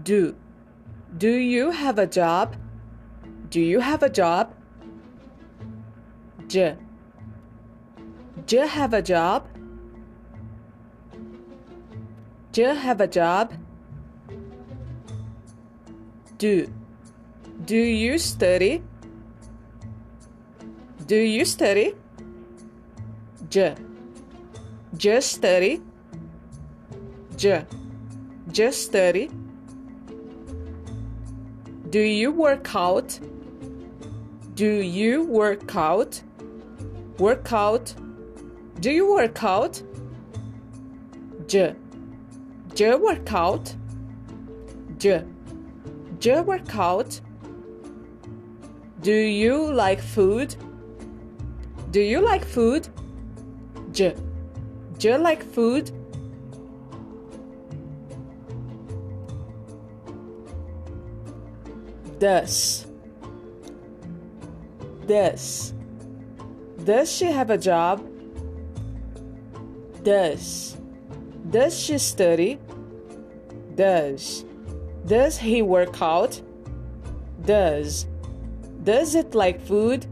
Do. Do you have a job? Do you have a job? J. Do you have a job? Do you have a job? Do. Do you study? Do you study? J. Just study. J. Just study. Do you work out? Do you work out? Work out. Do you work out? J. J work out. J. J work out. Do you like food? Do you like food? J. J like food? Does. Does. Does she have a job? Does. Does she study? Does. Does he work out? Does. Does it like food?